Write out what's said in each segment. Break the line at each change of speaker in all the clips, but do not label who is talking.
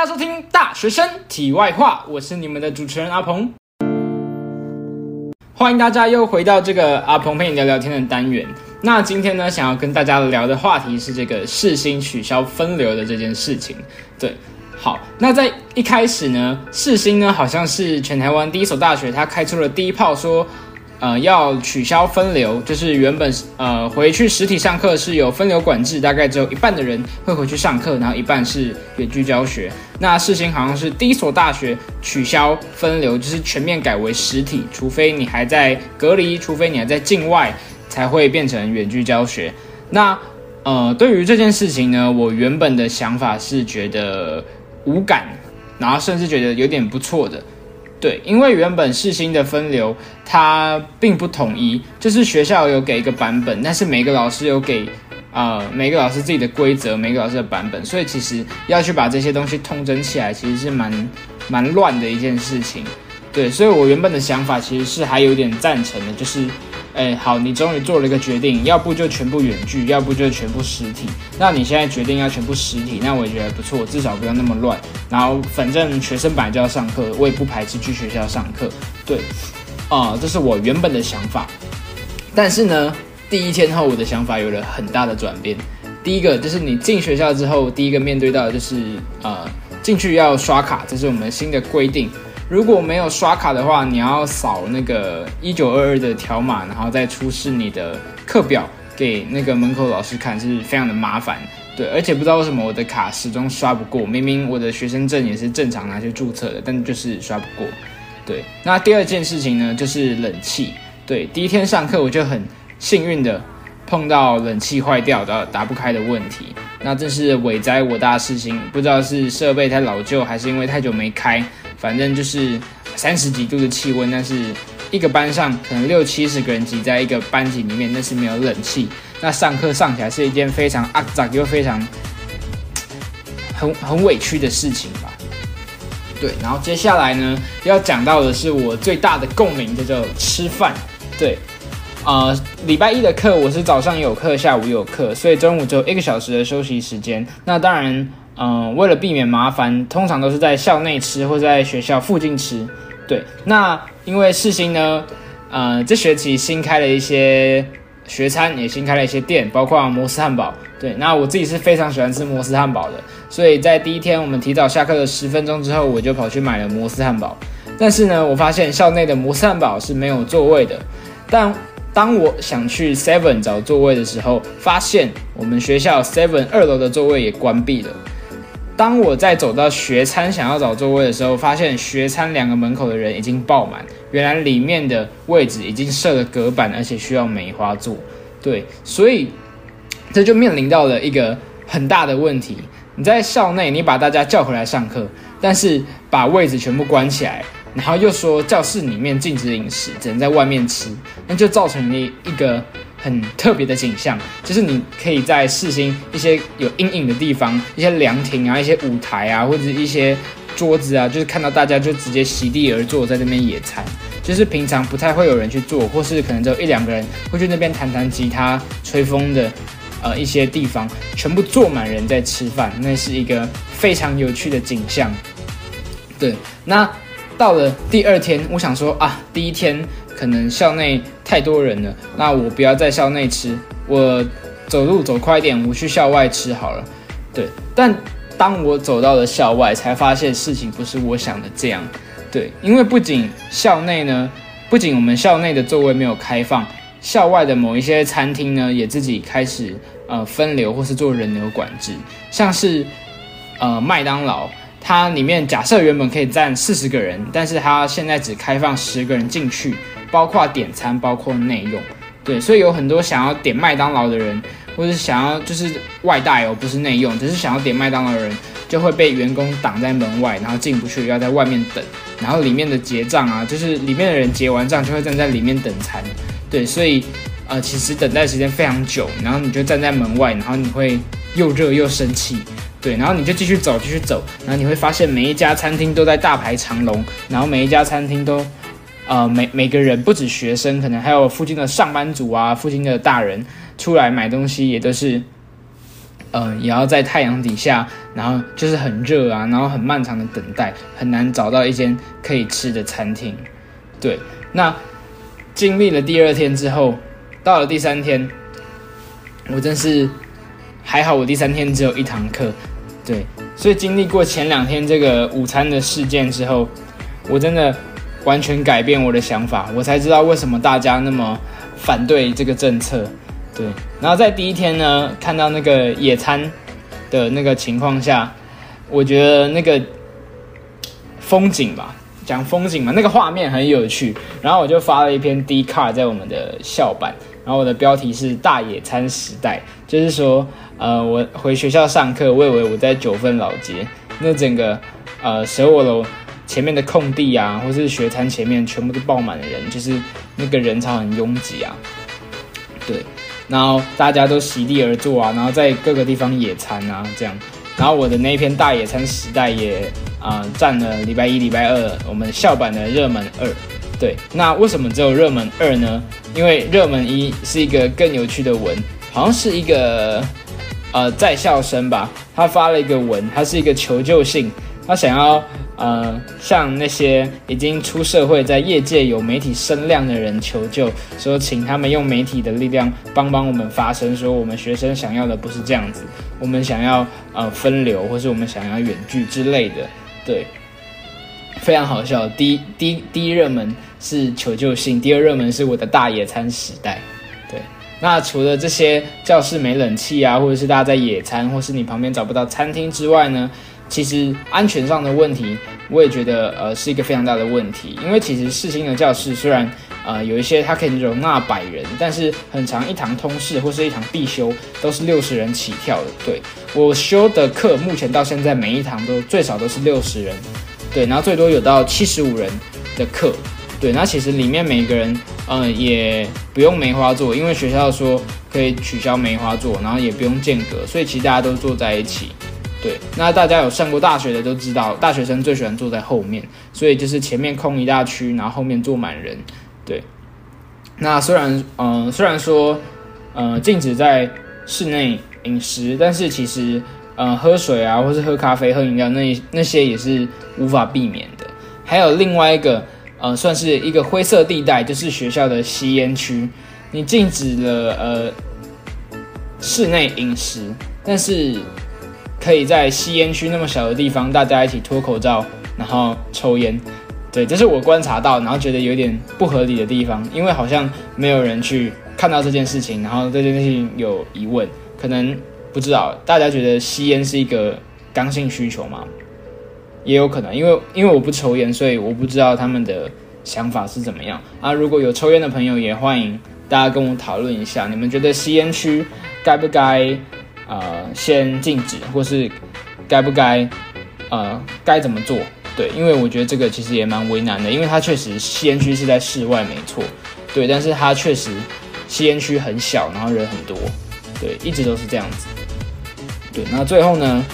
大家收听大学生体外话，我是你们的主持人阿鹏。欢迎大家又回到这个阿鹏陪你聊聊天的单元。那今天呢，想要跟大家聊的话题是这个世新取消分流的这件事情。对，好，那在一开始呢，世新呢好像是全台湾第一所大学，它开出了第一炮，说。呃，要取消分流，就是原本呃回去实体上课是有分流管制，大概只有一半的人会回去上课，然后一半是远距教学。那事情好像是第一所大学取消分流，就是全面改为实体，除非你还在隔离，除非你还在境外，才会变成远距教学。那呃，对于这件事情呢，我原本的想法是觉得无感，然后甚至觉得有点不错的。对，因为原本世新的分流它并不统一，就是学校有给一个版本，但是每个老师有给，呃，每个老师自己的规则，每个老师的版本，所以其实要去把这些东西通整起来，其实是蛮蛮乱的一件事情。对，所以我原本的想法其实是还有点赞成的，就是。哎，好，你终于做了一个决定，要不就全部远距，要不就全部实体。那你现在决定要全部实体，那我也觉得不错，至少不要那么乱。然后反正学生本来就要上课，我也不排斥去学校上课。对，啊，这是我原本的想法。但是呢，第一天后我的想法有了很大的转变。第一个就是你进学校之后，第一个面对到的就是呃，进去要刷卡，这是我们新的规定。如果没有刷卡的话，你要扫那个一九二二的条码，然后再出示你的课表给那个门口老师看，是非常的麻烦。对，而且不知道为什么我的卡始终刷不过，明明我的学生证也是正常拿去注册的，但就是刷不过。对，那第二件事情呢，就是冷气。对，第一天上课我就很幸运的碰到冷气坏掉的打不开的问题，那真是伟哉我大事情，不知道是设备太老旧，还是因为太久没开。反正就是三十几度的气温，但是一个班上可能六七十个人挤在一个班级里面，那是没有冷气，那上课上起来是一件非常肮脏又非常很很委屈的事情吧。对，然后接下来呢要讲到的是我最大的共鸣，叫做吃饭。对，呃，礼拜一的课我是早上有课，下午有课，所以中午只有一个小时的休息时间。那当然。嗯，为了避免麻烦，通常都是在校内吃或在学校附近吃。对，那因为世新呢，呃，这学期新开了一些学餐，也新开了一些店，包括摩斯汉堡。对，那我自己是非常喜欢吃摩斯汉堡的，所以在第一天我们提早下课的十分钟之后，我就跑去买了摩斯汉堡。但是呢，我发现校内的摩斯汉堡是没有座位的。但当我想去 Seven 找座位的时候，发现我们学校 Seven 二楼的座位也关闭了。当我在走到学餐想要找座位的时候，发现学餐两个门口的人已经爆满。原来里面的位置已经设了隔板，而且需要梅花座。对，所以这就面临到了一个很大的问题。你在校内，你把大家叫回来上课，但是把位置全部关起来，然后又说教室里面禁止饮食，只能在外面吃，那就造成了一个。很特别的景象，就是你可以在世新一些有阴影的地方，一些凉亭啊，一些舞台啊，或者一些桌子啊，就是看到大家就直接席地而坐在那边野餐，就是平常不太会有人去做，或是可能只有一两个人会去那边弹弹吉他、吹风的，呃，一些地方全部坐满人在吃饭，那是一个非常有趣的景象。对，那到了第二天，我想说啊，第一天。可能校内太多人了，那我不要在校内吃，我走路走快一点，我去校外吃好了。对，但当我走到了校外，才发现事情不是我想的这样。对，因为不仅校内呢，不仅我们校内的座位没有开放，校外的某一些餐厅呢，也自己开始呃分流或是做人流管制，像是呃麦当劳，它里面假设原本可以站四十个人，但是它现在只开放十个人进去。包括点餐，包括内用，对，所以有很多想要点麦当劳的人，或者想要就是外带哦，不是内用，只是想要点麦当劳的人，就会被员工挡在门外，然后进不去，要在外面等，然后里面的结账啊，就是里面的人结完账就会站在里面等餐，对，所以呃，其实等待时间非常久，然后你就站在门外，然后你会又热又生气，对，然后你就继续走，继续走，然后你会发现每一家餐厅都在大排长龙，然后每一家餐厅都。呃，每每个人不止学生，可能还有附近的上班族啊，附近的大人出来买东西也都是嗯，也要在太阳底下，然后就是很热啊，然后很漫长的等待，很难找到一间可以吃的餐厅。对，那经历了第二天之后，到了第三天，我真是还好，我第三天只有一堂课。对，所以经历过前两天这个午餐的事件之后，我真的完全改变我的想法，我才知道为什么大家那么反对这个政策。对，然后在第一天呢，看到那个野餐的那个情况下，我觉得那个风景吧，讲风景嘛，那个画面很有趣。然后我就发了一篇 D card 在我们的校版，然后我的标题是“大野餐时代”，就是说，呃，我回学校上课，我以为我在九份老街，那整个呃舍我楼前面的空地啊，或是学餐前面全部都爆满了人，就是那个人潮很拥挤啊，对。然后大家都席地而坐啊，然后在各个地方野餐啊，这样。然后我的那一篇大野餐时代也啊占了礼拜一、礼拜二我们校版的热门二。对，那为什么只有热门二呢？因为热门一是一个更有趣的文，好像是一个呃在校生吧，他发了一个文，他是一个求救信，他想要。呃，向那些已经出社会、在业界有媒体声量的人求救，说请他们用媒体的力量帮帮我们发声，说我们学生想要的不是这样子，我们想要呃分流，或是我们想要远距之类的。对，非常好笑。第一第一第一热门是求救信，第二热门是我的大野餐时代。对，那除了这些教室没冷气啊，或者是大家在野餐，或是你旁边找不到餐厅之外呢？其实安全上的问题，我也觉得呃是一个非常大的问题。因为其实四星的教室虽然呃有一些它可以容纳百人，但是很长一堂通识或是一堂必修都是六十人起跳的。对我修的课，目前到现在每一堂都最少都是六十人，对，然后最多有到七十五人的课，对，那其实里面每个人嗯也不用梅花座，因为学校说可以取消梅花座，然后也不用间隔，所以其实大家都坐在一起。对，那大家有上过大学的都知道，大学生最喜欢坐在后面，所以就是前面空一大区，然后后面坐满人。对，那虽然，嗯，虽然说，呃，禁止在室内饮食，但是其实，呃，喝水啊，或是喝咖啡、喝饮料，那那些也是无法避免的。还有另外一个，呃，算是一个灰色地带，就是学校的吸烟区，你禁止了呃室内饮食，但是。可以在吸烟区那么小的地方，大家一起脱口罩，然后抽烟，对，这是我观察到，然后觉得有点不合理的地方，因为好像没有人去看到这件事情，然后对这件事情有疑问，可能不知道大家觉得吸烟是一个刚性需求吗？也有可能，因为因为我不抽烟，所以我不知道他们的想法是怎么样啊。如果有抽烟的朋友，也欢迎大家跟我讨论一下，你们觉得吸烟区该不该？呃，先禁止，或是该不该，呃，该怎么做？对，因为我觉得这个其实也蛮为难的，因为它确实吸烟区是在室外，没错，对，但是它确实吸烟区很小，然后人很多，对，一直都是这样子。对，那最后呢，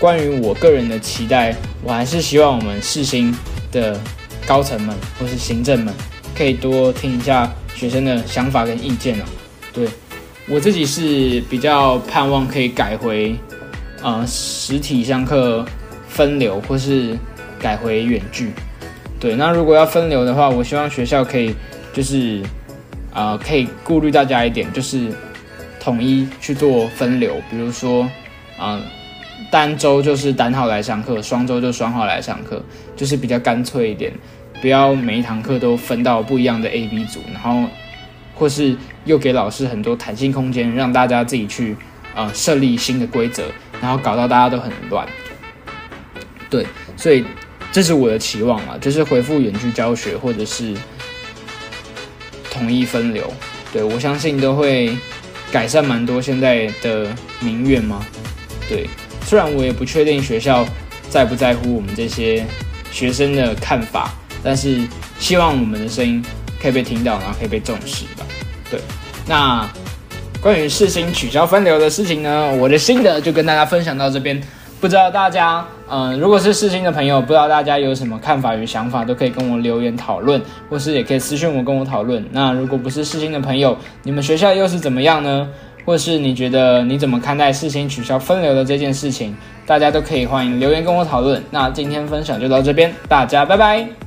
关于我个人的期待，我还是希望我们世新的高层们或是行政们，可以多听一下学生的想法跟意见哦。对。我自己是比较盼望可以改回，呃，实体上课分流，或是改回远距。对，那如果要分流的话，我希望学校可以就是，呃，可以顾虑大家一点，就是统一去做分流。比如说，啊，单周就是单号来上课，双周就双号来上课，就是比较干脆一点，不要每一堂课都分到不一样的 A、B 组，然后。或是又给老师很多弹性空间，让大家自己去呃设立新的规则，然后搞到大家都很乱。对，所以这是我的期望啊，就是回复远距教学或者是统一分流。对我相信都会改善蛮多现在的民怨吗？对，虽然我也不确定学校在不在乎我们这些学生的看法，但是希望我们的声音。可以被听到，然后可以被重视吧。对，那关于四星取消分流的事情呢，我的心得就跟大家分享到这边。不知道大家，嗯，如果是世新的朋友，不知道大家有什么看法与想法，都可以跟我留言讨论，或是也可以私信我跟我讨论。那如果不是世新的朋友，你们学校又是怎么样呢？或是你觉得你怎么看待世新取消分流的这件事情，大家都可以欢迎留言跟我讨论。那今天分享就到这边，大家拜拜。